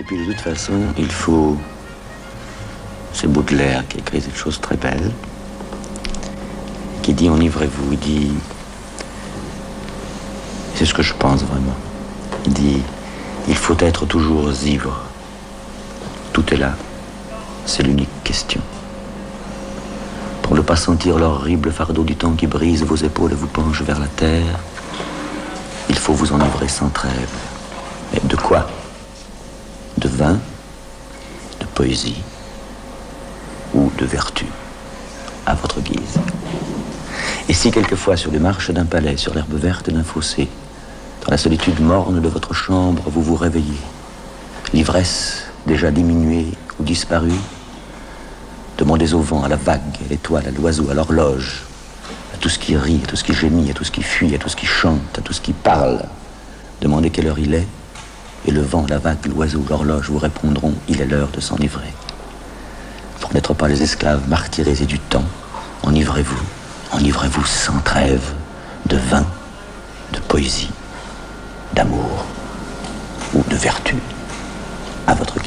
Et puis de toute façon, il faut... C'est Baudelaire qui écrit cette chose très belle, qui dit enivrez-vous, il dit... C'est ce que je pense vraiment. Il dit, il faut être toujours ivre. Tout est là. C'est l'unique question. Pour ne pas sentir l'horrible fardeau du temps qui brise vos épaules et vous penche vers la terre, il faut vous enivrer sans trêve. Mais de quoi De vin De Ou de vertu À votre guise. Et si quelquefois sur les marches d'un palais, sur l'herbe verte d'un fossé, dans la solitude morne de votre chambre, vous vous réveillez, l'ivresse déjà diminuée ou disparue, demandez au vent, à la vague, à l'étoile, à l'oiseau, à l'horloge, à tout ce qui rit, à tout ce qui gémit, à tout ce qui fuit, à tout ce qui chante, à tout ce qui parle. Demandez quelle heure il est, le vent, la vague, l'oiseau, l'horloge vous répondront il est l'heure de s'enivrer. Pour n'être pas les esclaves martyrisés du temps, enivrez-vous, enivrez-vous sans trêve de vin, de poésie, d'amour ou de vertu, à votre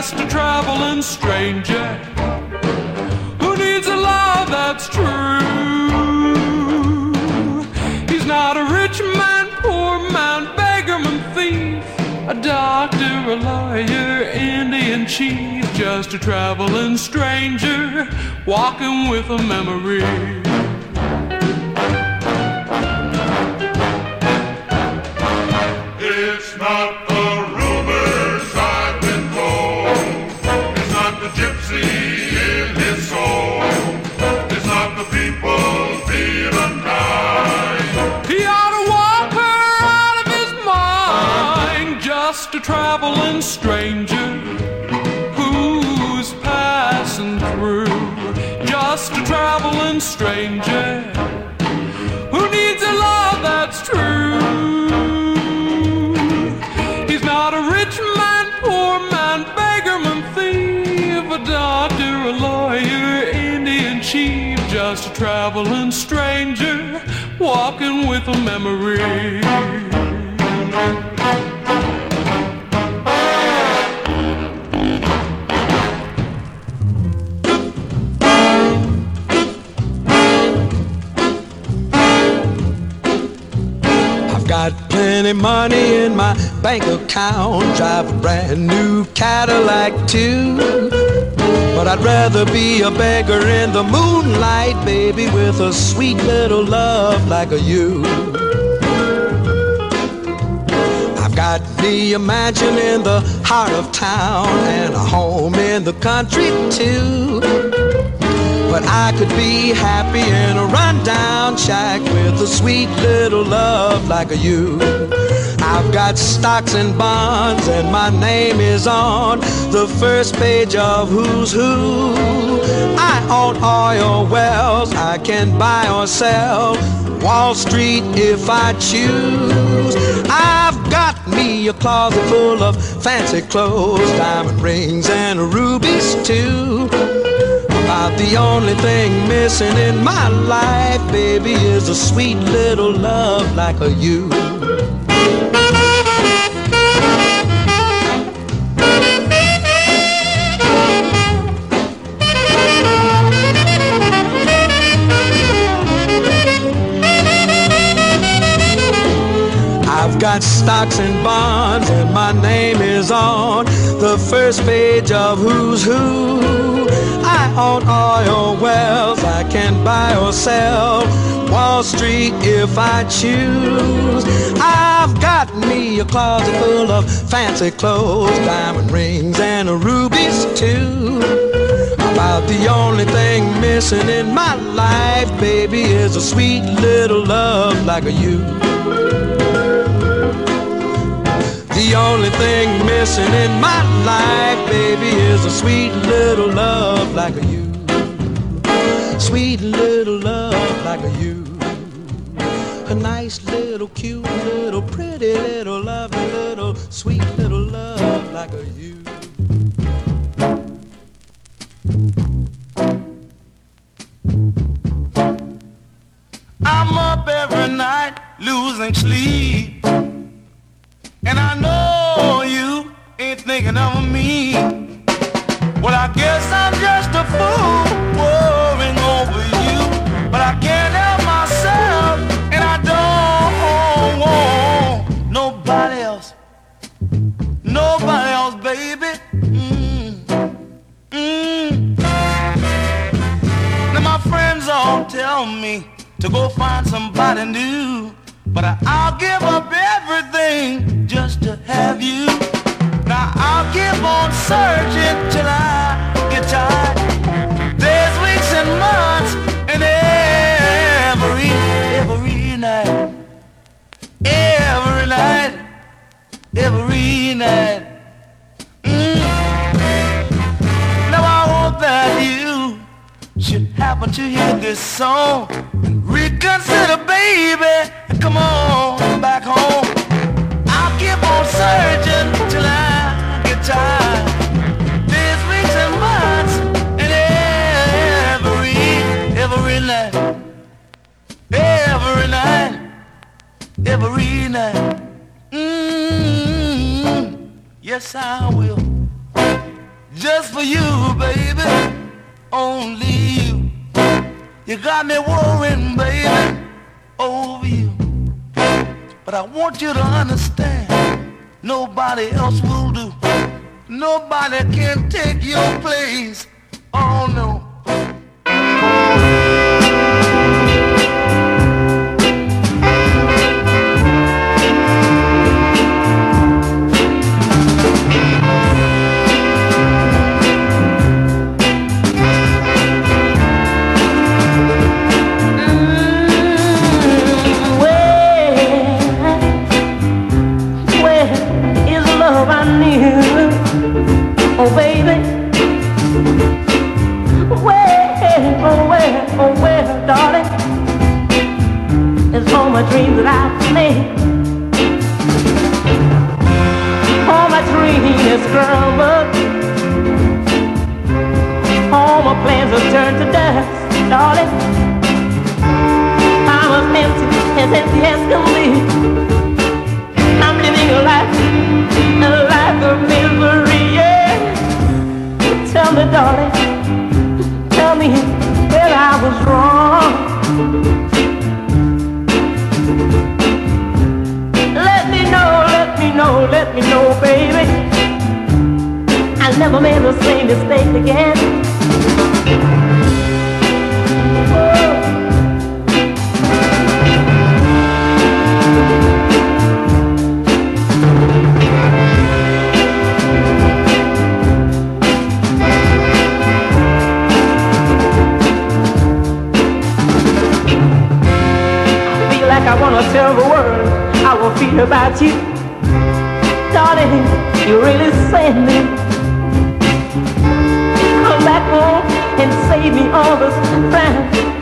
Just a traveling stranger who needs a love that's true. He's not a rich man, poor man, beggarman, thief, a doctor, a lawyer, Indian chief, just a traveling stranger walking with a memory. Stranger who's passing through. Just a traveling stranger who needs a love that's true. He's not a rich man, poor man, beggarman, thief, a doctor, a lawyer, Indian chief. Just a traveling stranger walking with a memory. Bank account. Drive a brand new Cadillac too. But I'd rather be a beggar in the moonlight, baby, with a sweet little love like a you. I've got me a mansion in the heart of town and a home in the country too. But I could be happy in a rundown shack with a sweet little love like a you. I've got stocks and bonds, and my name is on the first page of Who's Who. I own oil wells, I can buy or sell Wall Street if I choose. I've got me a closet full of fancy clothes, diamond rings, and rubies too. About the only thing missing in my life, baby, is a sweet little love like a you. Got stocks and bonds, and my name is on the first page of Who's Who on oil wells I can buy or sell. Wall Street if I choose. I've got me a closet full of fancy clothes, diamond rings, and rubies too. About the only thing missing in my life, baby, is a sweet little love like a you. The only thing missing in my life, baby, is a sweet little love like a you. Sweet little love like a you. A nice little, cute little, pretty little, lovely little, sweet little love like a you. I'm up every night losing sleep. And I know you ain't thinking of me. Well, I guess I'm just a fool worrying over you. But I can't help myself, and I don't want nobody else. Nobody else, baby. Mm. Mm. Now, my friends all tell me to go find somebody new. But I'll give up everything just to have you. Now I'll keep on searching till I get tired. There's weeks and months and every, every night. Every night, every night. Happen to hear this song Reconsider, baby, and come on back home. I'll keep on searching till I get tired. There's weeks and months and every, every night, every night, every night. Mm-hmm. Yes, I will. Just for you, baby. You got me worrying, baby, over you. But I want you to understand, nobody else will do. Nobody can take your place. my dreams that I've made. All my dreams is crumbled. All my plans have turned to dust, darling. I'm as empty as empty as can be. I'm living a life, a life of misery. Yeah. Tell me, darling, tell me that I was wrong. let me know, baby. I'll never make the same mistake again. I feel like I wanna tell the world I feel about you standing, you really standing. Come back home and save me all this time.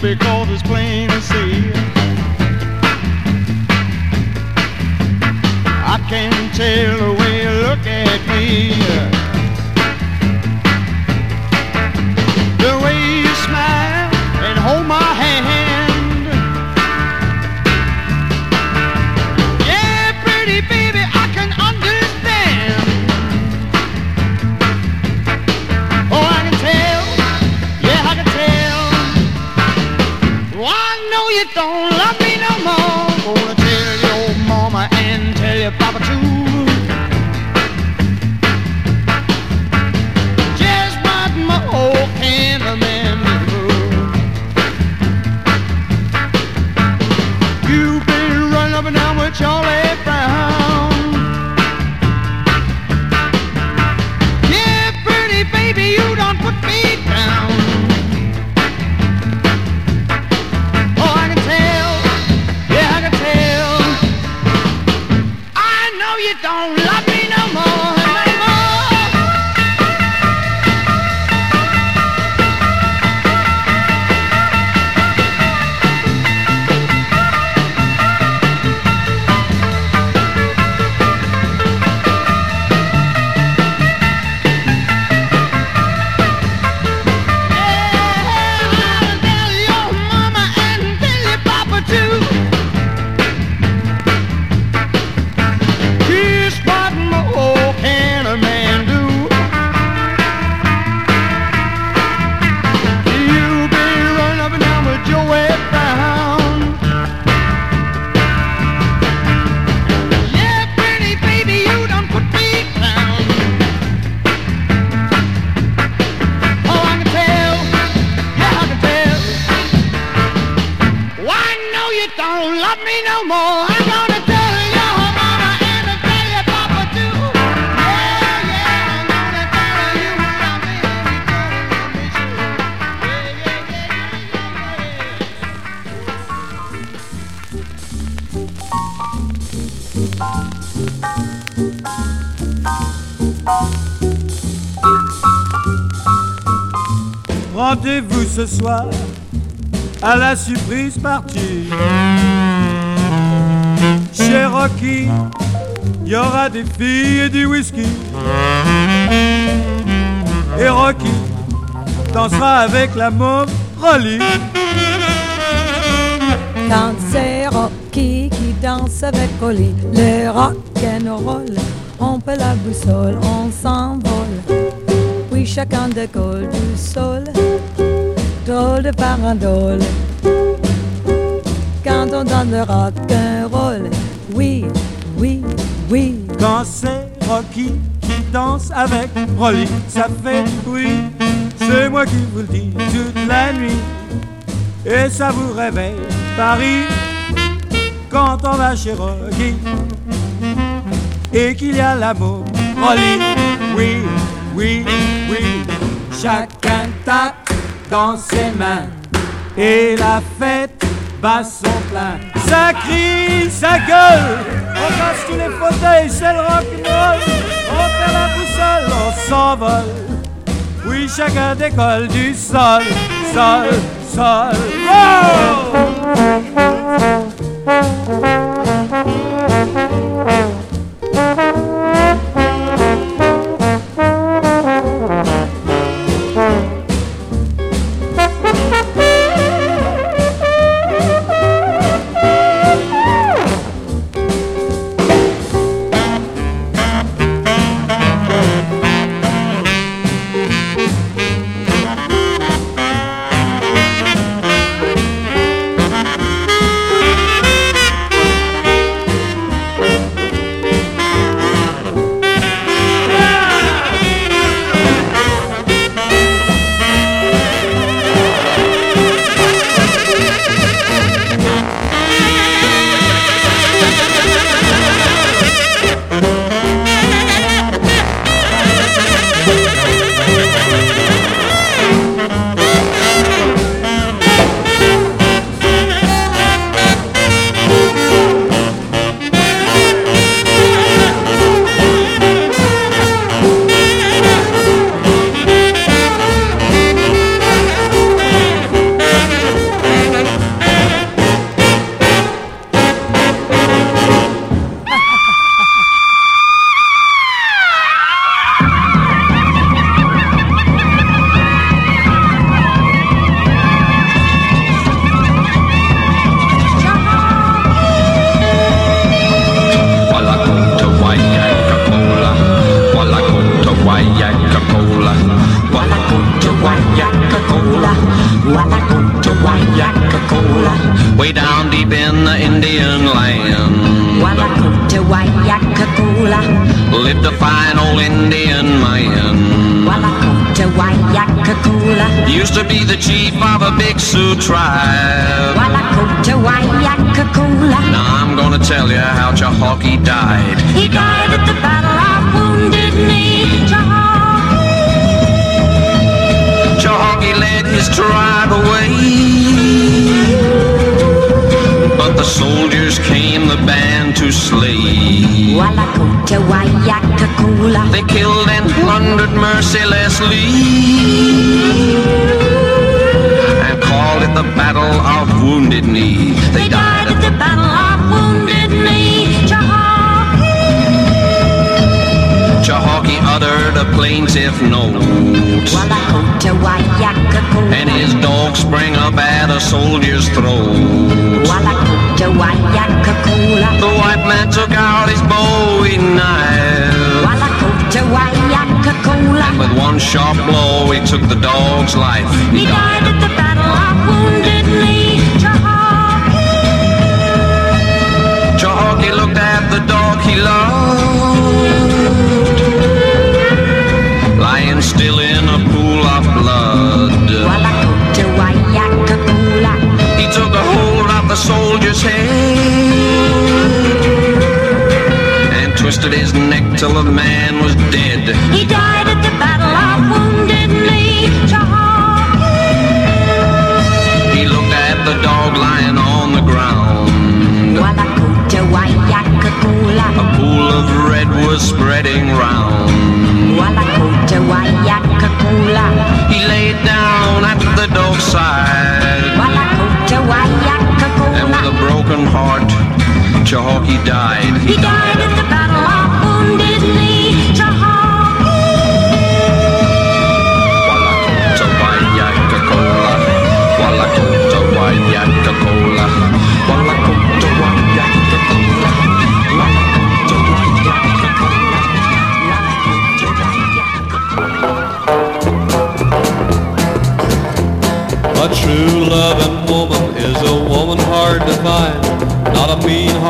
Because it's plain to see. I can tell the way you look at me. Rendez-vous ce soir à la surprise partie. Chez Rocky, y aura des filles et du whisky. Et Rocky dansera avec la môme Rolly. Rocky qui danse avec Rolly, le rock and roll, on peut la boussole, on s'envole. Oui, chacun décolle du sol, drôle de farandole. Quand on donne le rock and roll, oui, oui, oui. Quand c'est Rocky qui danse avec Rolly, ça fait oui. C'est moi qui vous le dis toute la nuit. Et ça vous réveille Paris quand on va chez Rocky. Et qu'il y a l'amour, Rolly, oui, oui, oui. Chacun tape dans ses mains. Et la fête bat son plein. Ça crie, ça gueule. On casse tous les fauteuils, c'est le rock'n'roll. On perd la boussole, on s'envole. Oui, chacun décolle du sol, sol, sol. Música spreading round.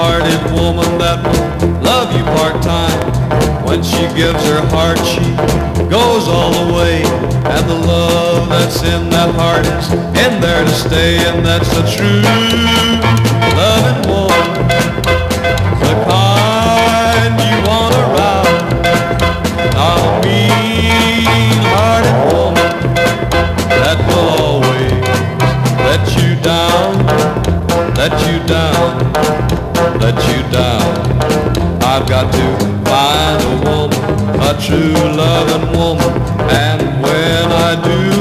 Hearted woman that will love you part-time. When she gives her heart, she goes all the way. And the love that's in that heart is in there to stay. And that's the true loving woman. The kind you want around. Not a mean-hearted woman that will always let you down, let you down. got to find a woman, a true loving woman, and when I do.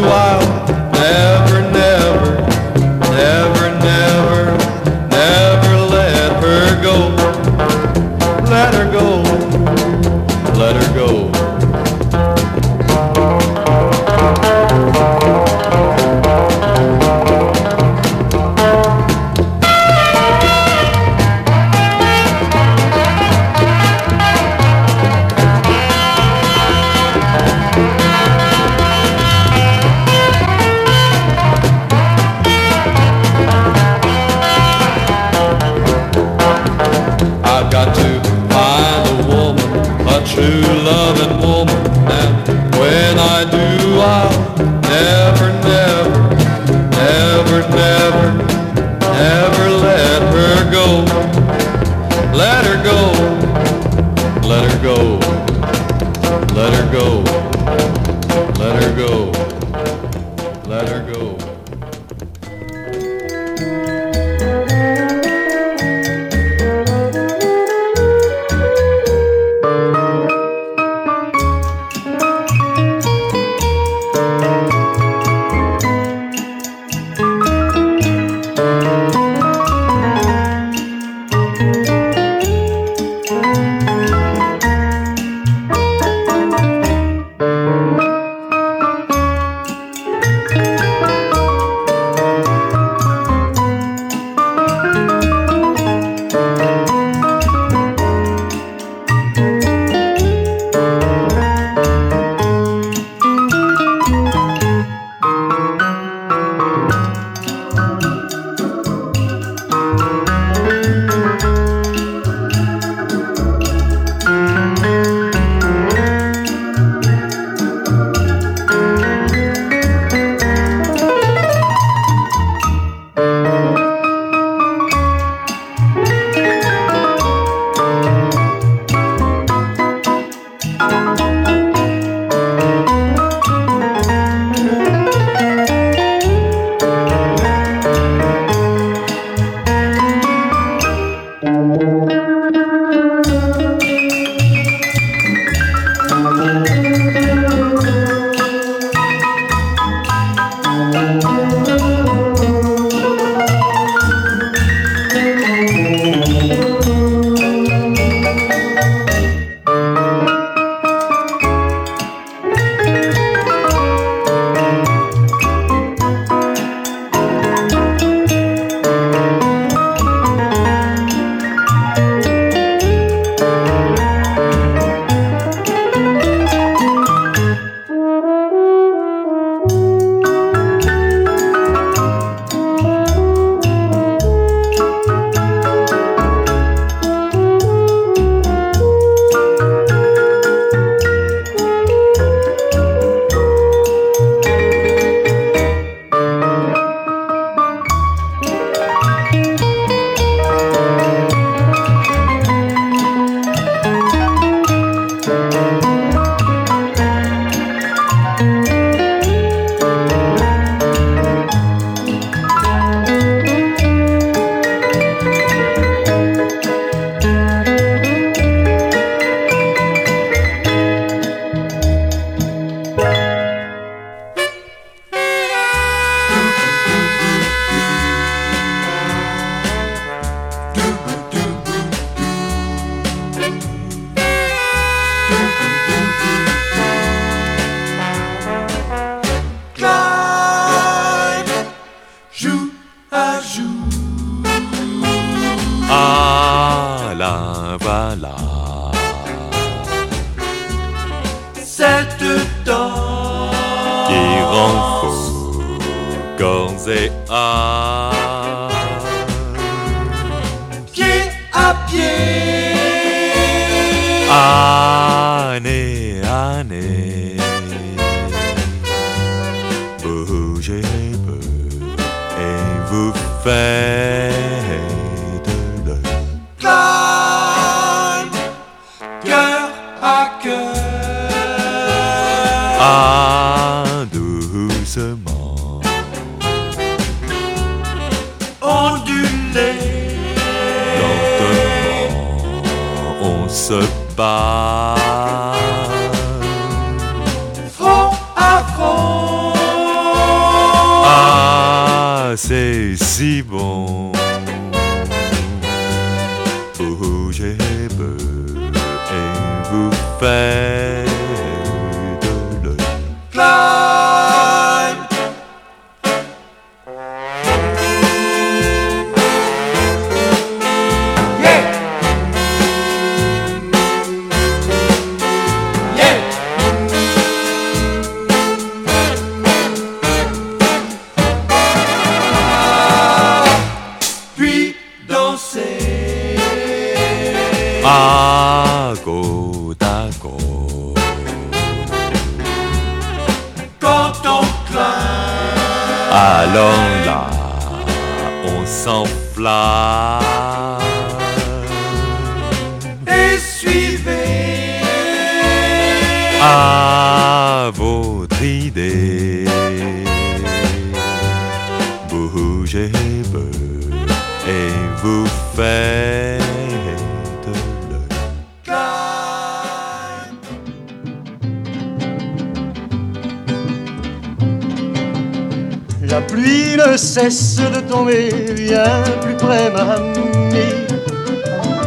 Pluie ne cesse de tomber, viens plus près, ma amie.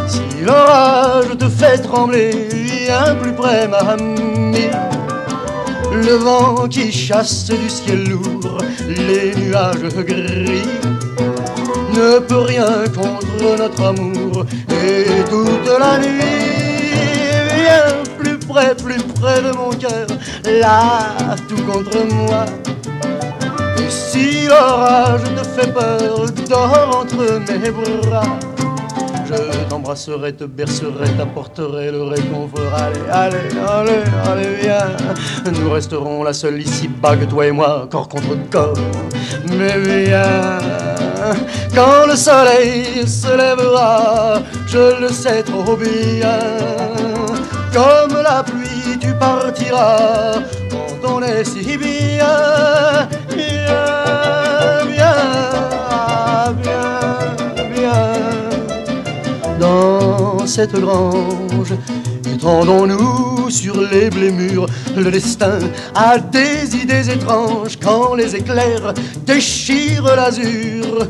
Si l'orage te fait trembler, viens plus près, ma amie. Le vent qui chasse du ciel lourd les nuages gris ne peut rien contre notre amour et toute la nuit viens plus près, plus près de mon cœur, là tout contre moi. Si l'orage te fait peur, dors entre mes bras. Je t'embrasserai, te bercerai, t'apporterai le réconfort. Allez, allez, allez, allez, viens. Nous resterons la seule ici-bas que toi et moi, corps contre corps. Mais viens, quand le soleil se lèvera, je le sais trop bien. Comme la pluie, tu partiras quand on est si bien. Cette grange. Étendons-nous sur les blémures. Le destin a des idées étranges quand les éclairs déchirent l'azur.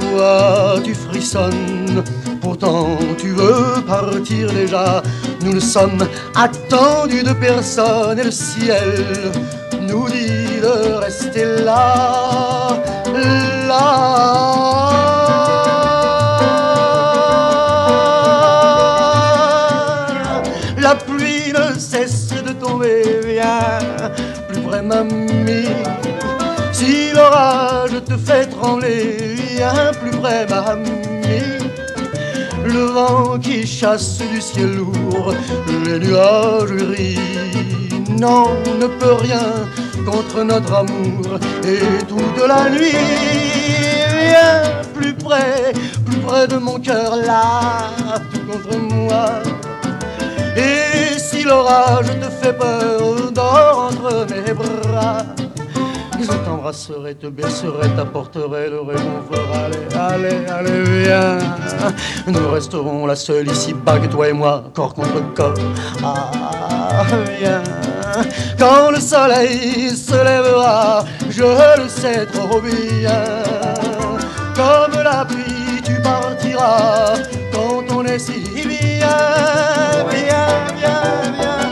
Vois, tu frissonnes. Pourtant, tu veux partir déjà. Nous ne sommes attendus de personne et le ciel nous dit de rester là, là. Si l'orage te fait trembler, viens plus près, mamie. Le vent qui chasse du ciel lourd les nuages gris. Non, ne peut rien contre notre amour et toute la nuit. Viens plus près, plus près de mon cœur, là, tout contre moi. Et si l'orage te fait peur, dors entre mes bras. Je t'embrasserai, te bercerai, t'apporterai le réconfort. Allez, allez, allez, viens. Nous resterons la seule ici-bas que toi et moi, corps contre corps. Ah, viens. Quand le soleil se lèvera, je le sais trop bien. Comme la pluie, tu partiras quand on est si bien. Viens, viens, viens.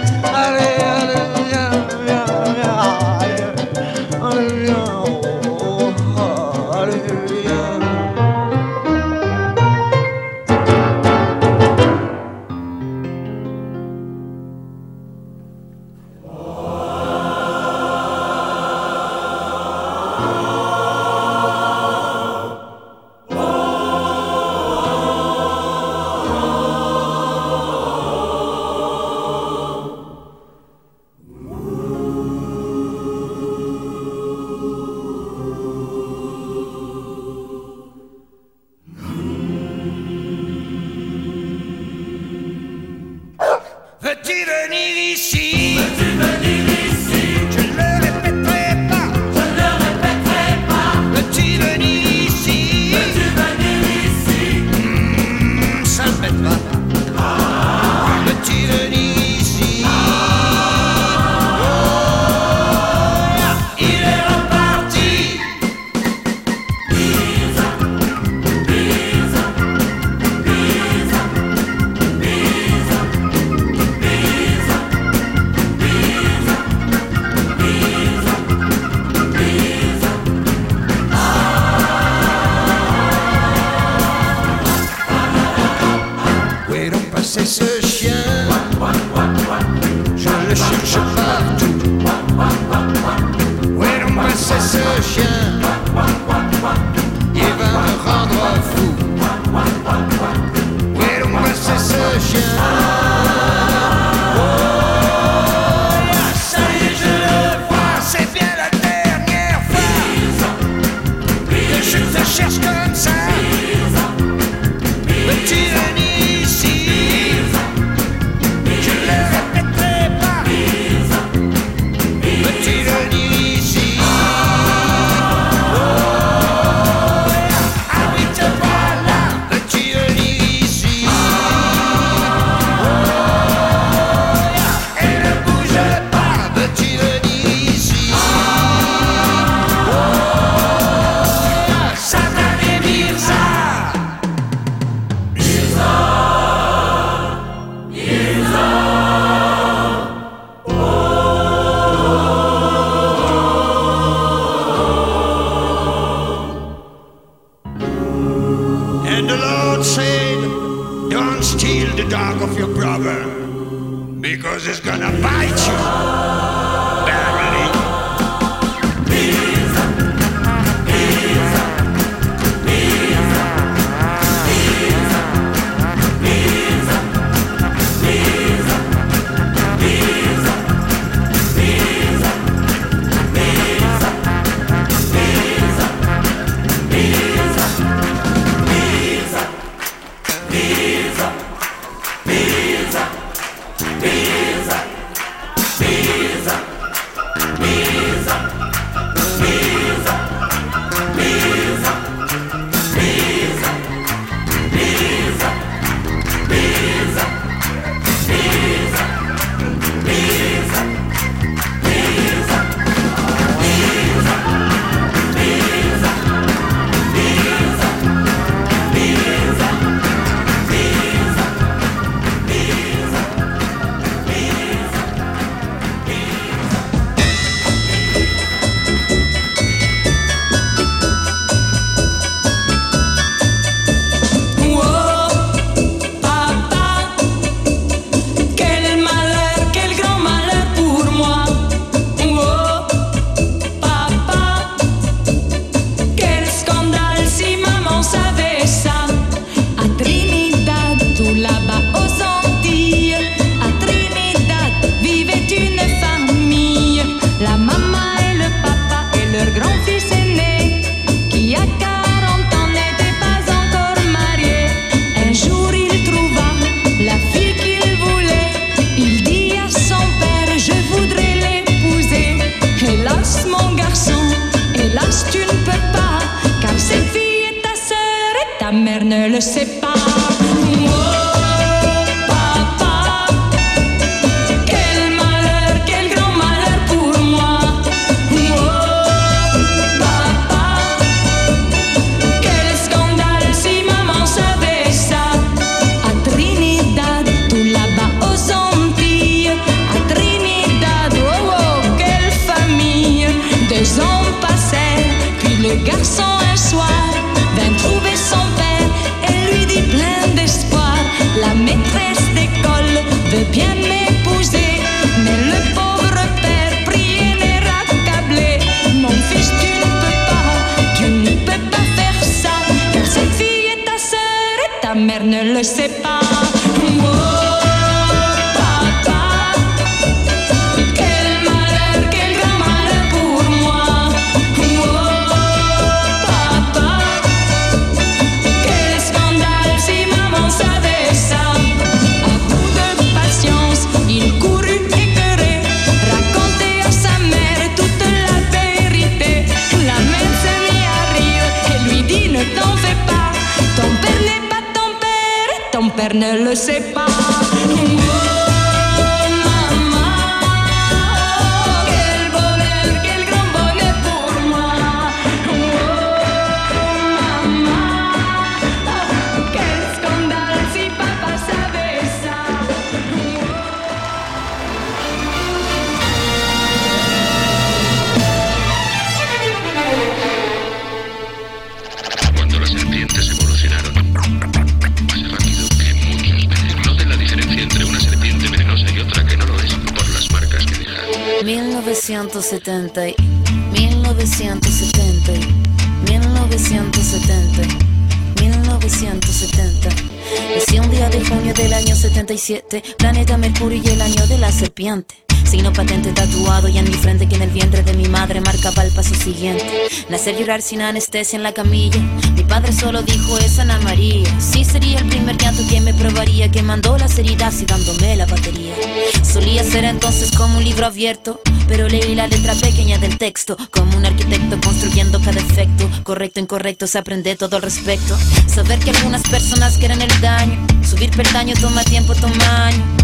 Nacer llorar sin anestesia en la camilla. Mi padre solo dijo es Ana María. Sí sería el primer llanto que me probaría, que mandó las heridas y dándome la batería. Solía ser entonces como un libro abierto, pero leí la letra pequeña del texto, como un arquitecto construyendo cada efecto. Correcto, incorrecto, se aprende todo al respecto. Saber que algunas personas quieren el daño, subir peldaño toma tiempo, toma año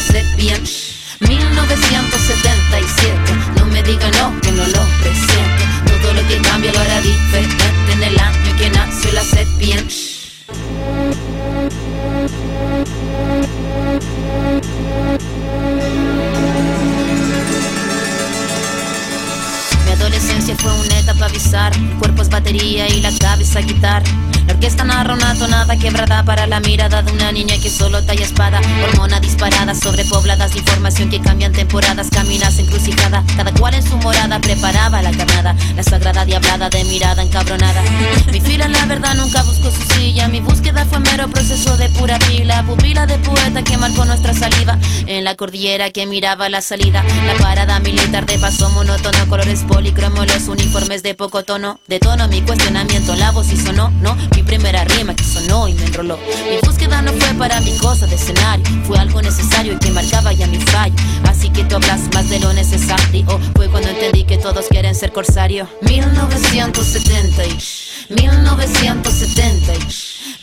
1977, no me digan no, que no lo presiento. Todo lo que cambia lo hará diferente en el año que nació la sé bien. Inicia fue una etapa avisar. El cuerpo es batería y la cabeza guitarra. La orquesta narra una tonada quebrada para la mirada de una niña que solo talla espada. Hormona disparada, sobrepobladas de información que cambian temporadas, caminas encrucijada. Cada cual en su morada preparaba la carnada. La sagrada diablada de mirada encabronada. Mi fila, la verdad, nunca buscó su silla. Mi búsqueda fue mero proceso de pura pila. Pupila de poeta que marcó nuestra saliva. En la cordillera que miraba la salida. La parada militar de paso monótono. Colores policromos, los uniformes de poco tono. De tono mi cuestionamiento, la voz y sonó, no. Mi primera rima que sonó y me enroló. Mi búsqueda no fue para mi cosa de escenario. Fue algo necesario y que marcaba ya mi fallo. Así que tú hablas más de lo necesario. Fue cuando entendí que todos quieren ser corsario. 1970 y 1970 y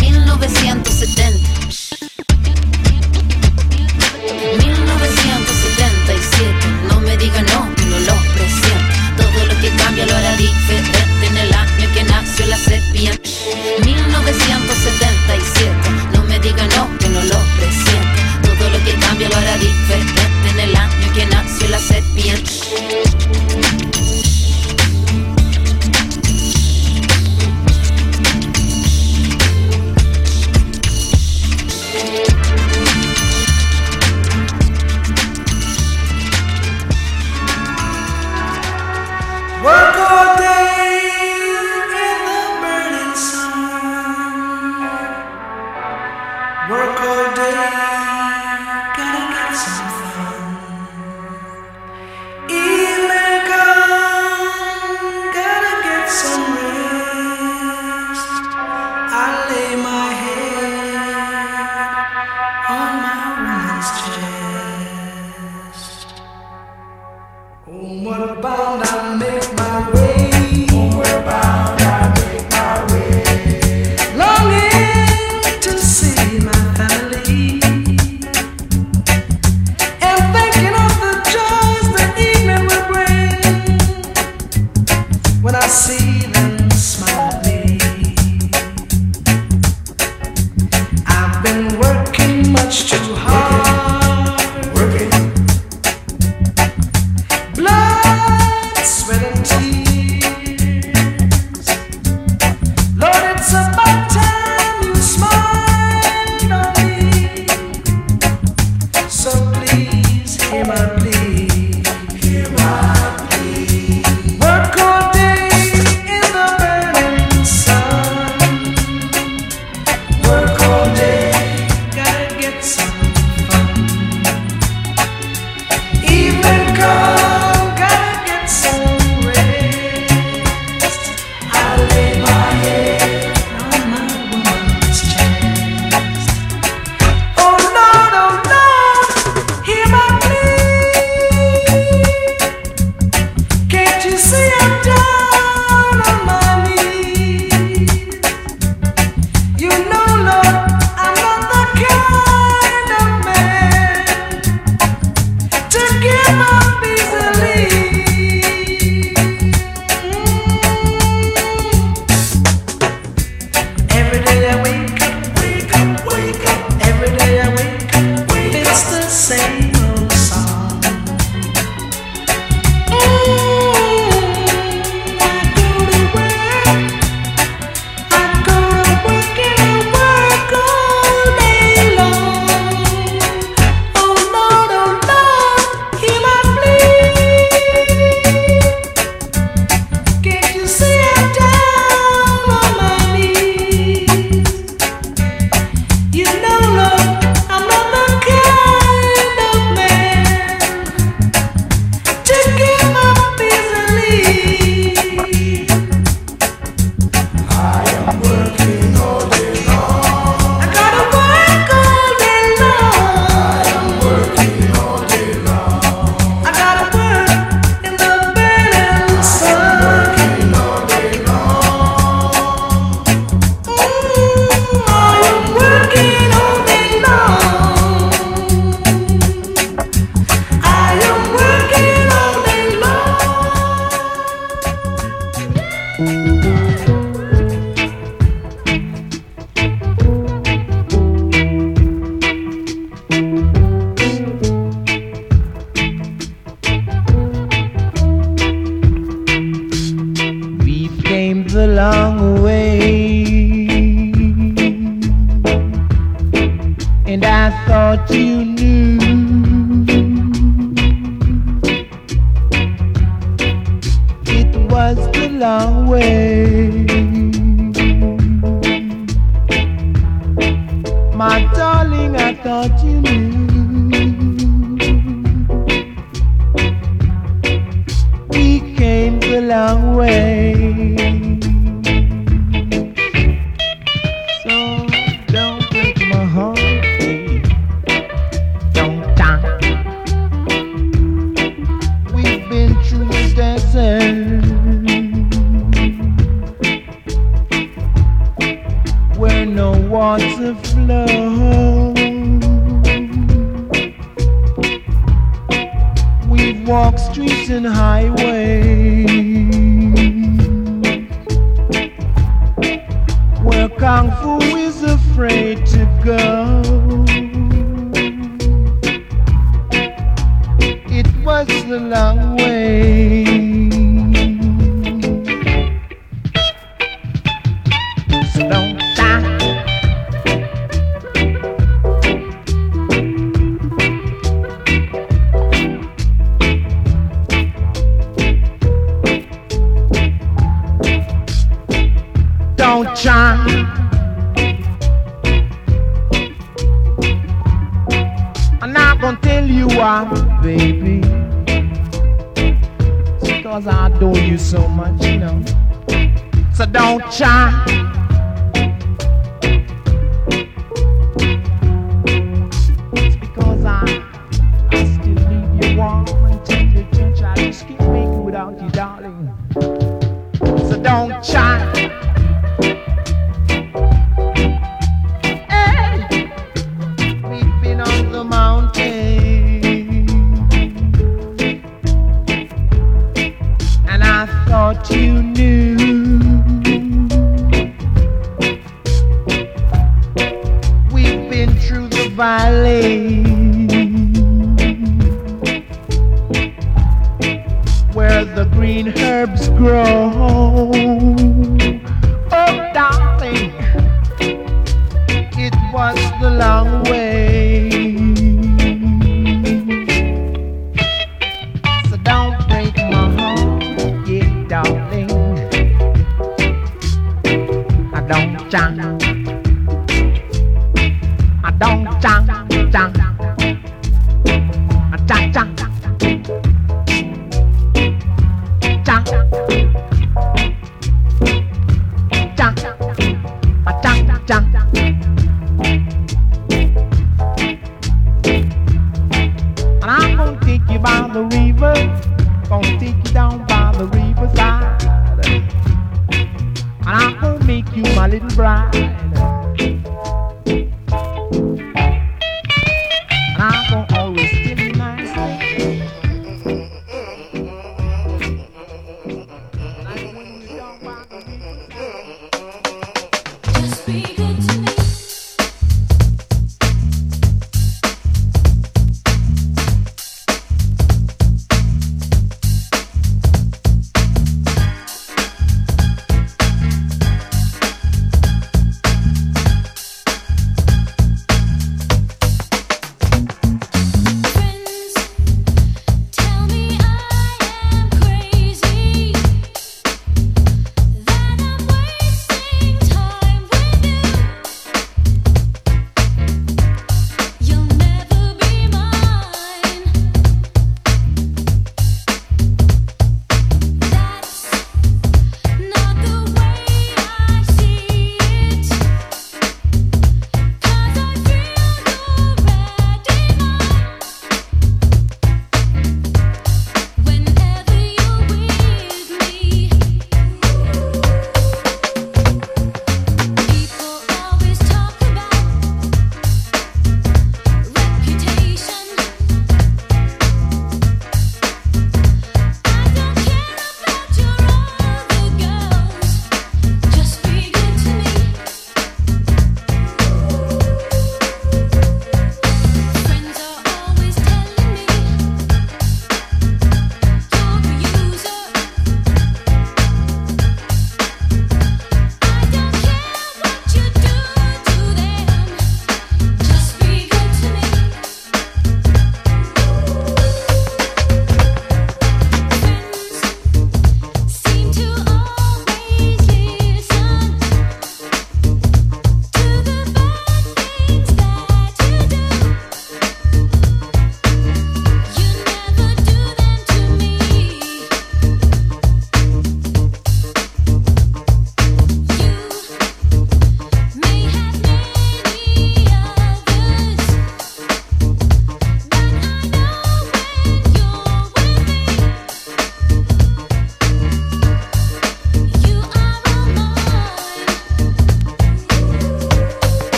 1970 1977 No me diga no, la sepia 1977 No me diga no, que no lo presiento. Todo lo que cambia lo hará diferente En el año que nació la sepia Work all day, why, baby? It's cause I adore you so much, you know. So don't try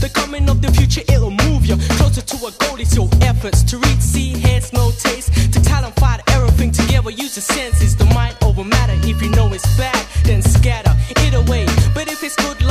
The coming of the future, it'll move you closer to a goal. It's your efforts to reach, see, hear, smell, taste. To talent, fight everything together. Use the senses, the mind over matter. If you know it's bad, then scatter it away. But if it's good,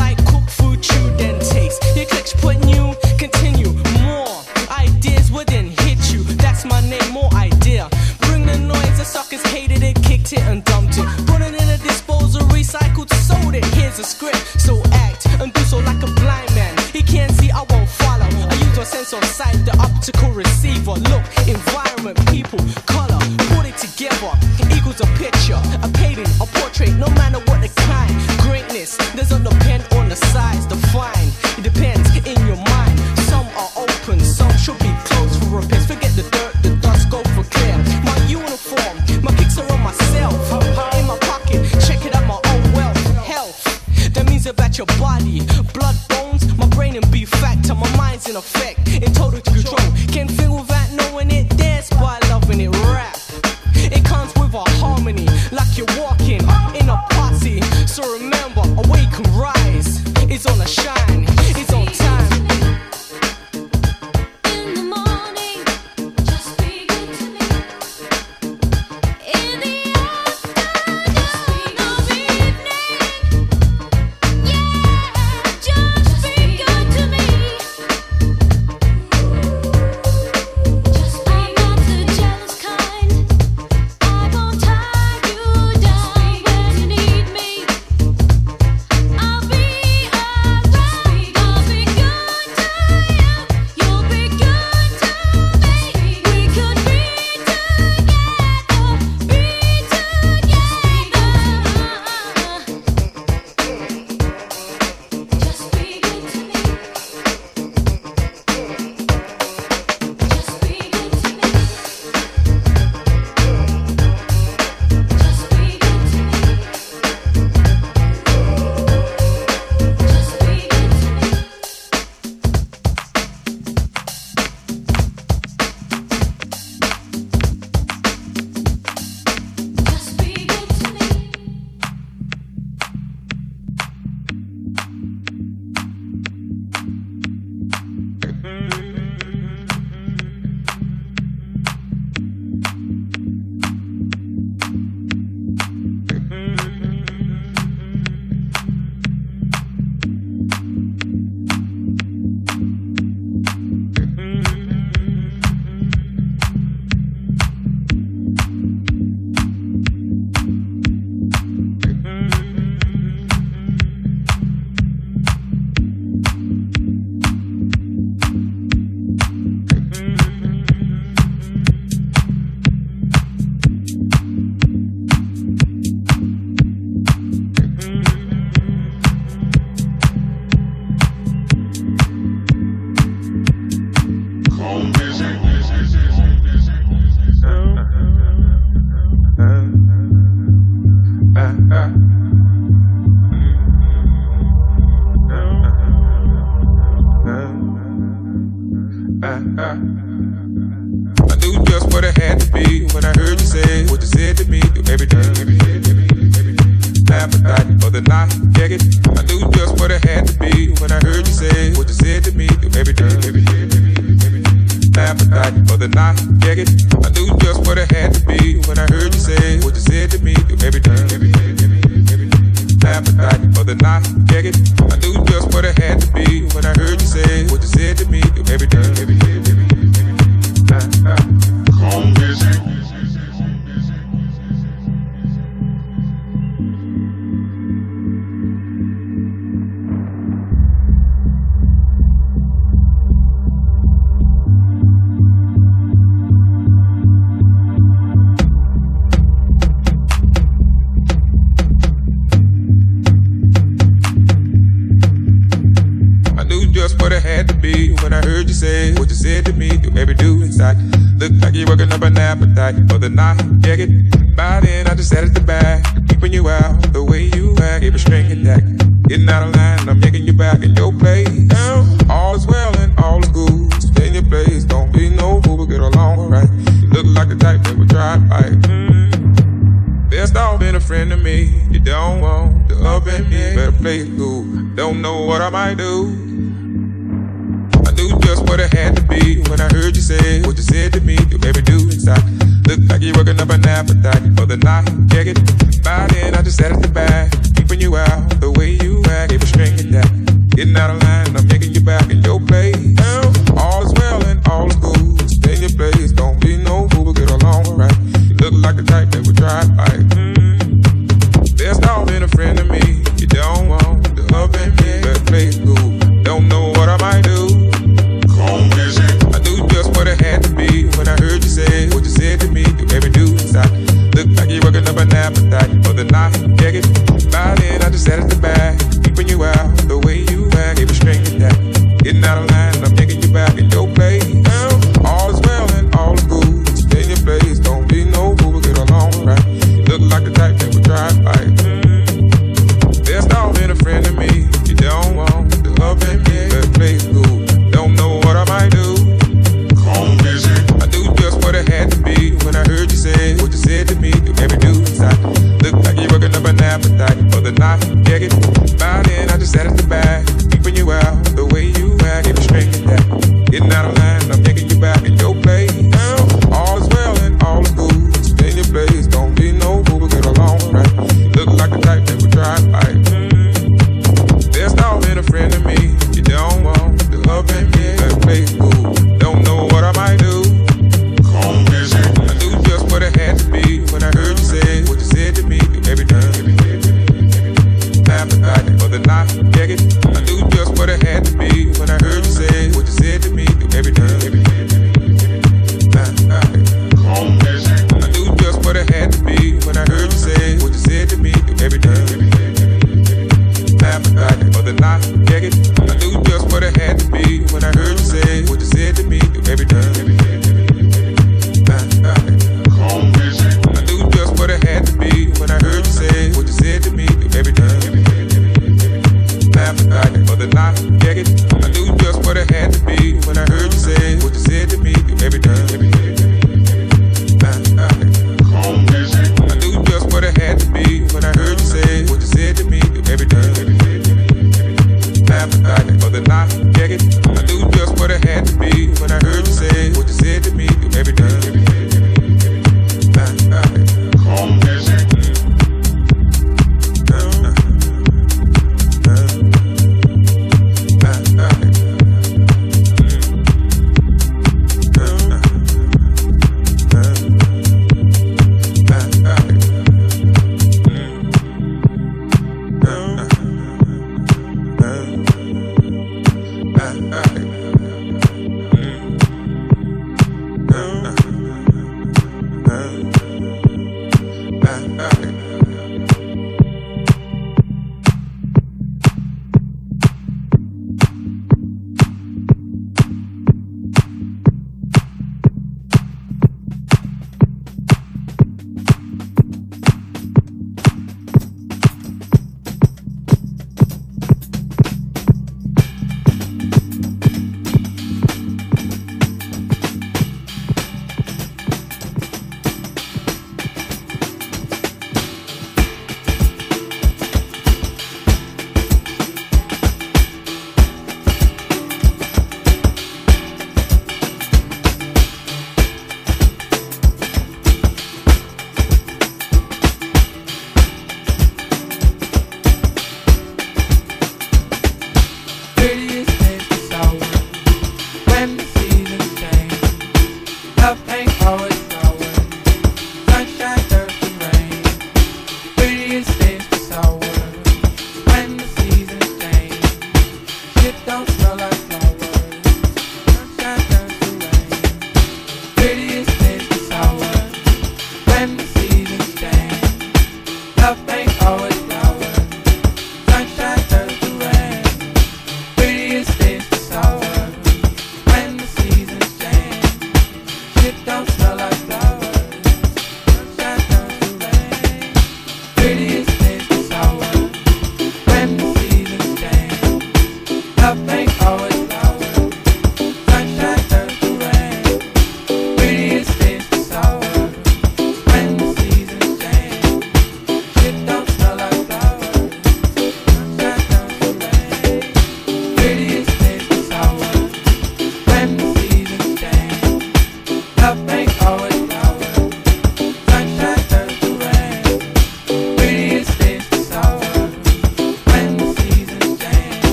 what it had to be when I heard you say what you said to me. You made me do inside. Look like you're working up an appetite for the night. Check it. By then, I just sat at the back, keeping you out the way you act. It was stringing that. Getting out of it, but then I get. I do just what I had to be when I heard you say what you said to me every day. Every day.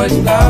não. está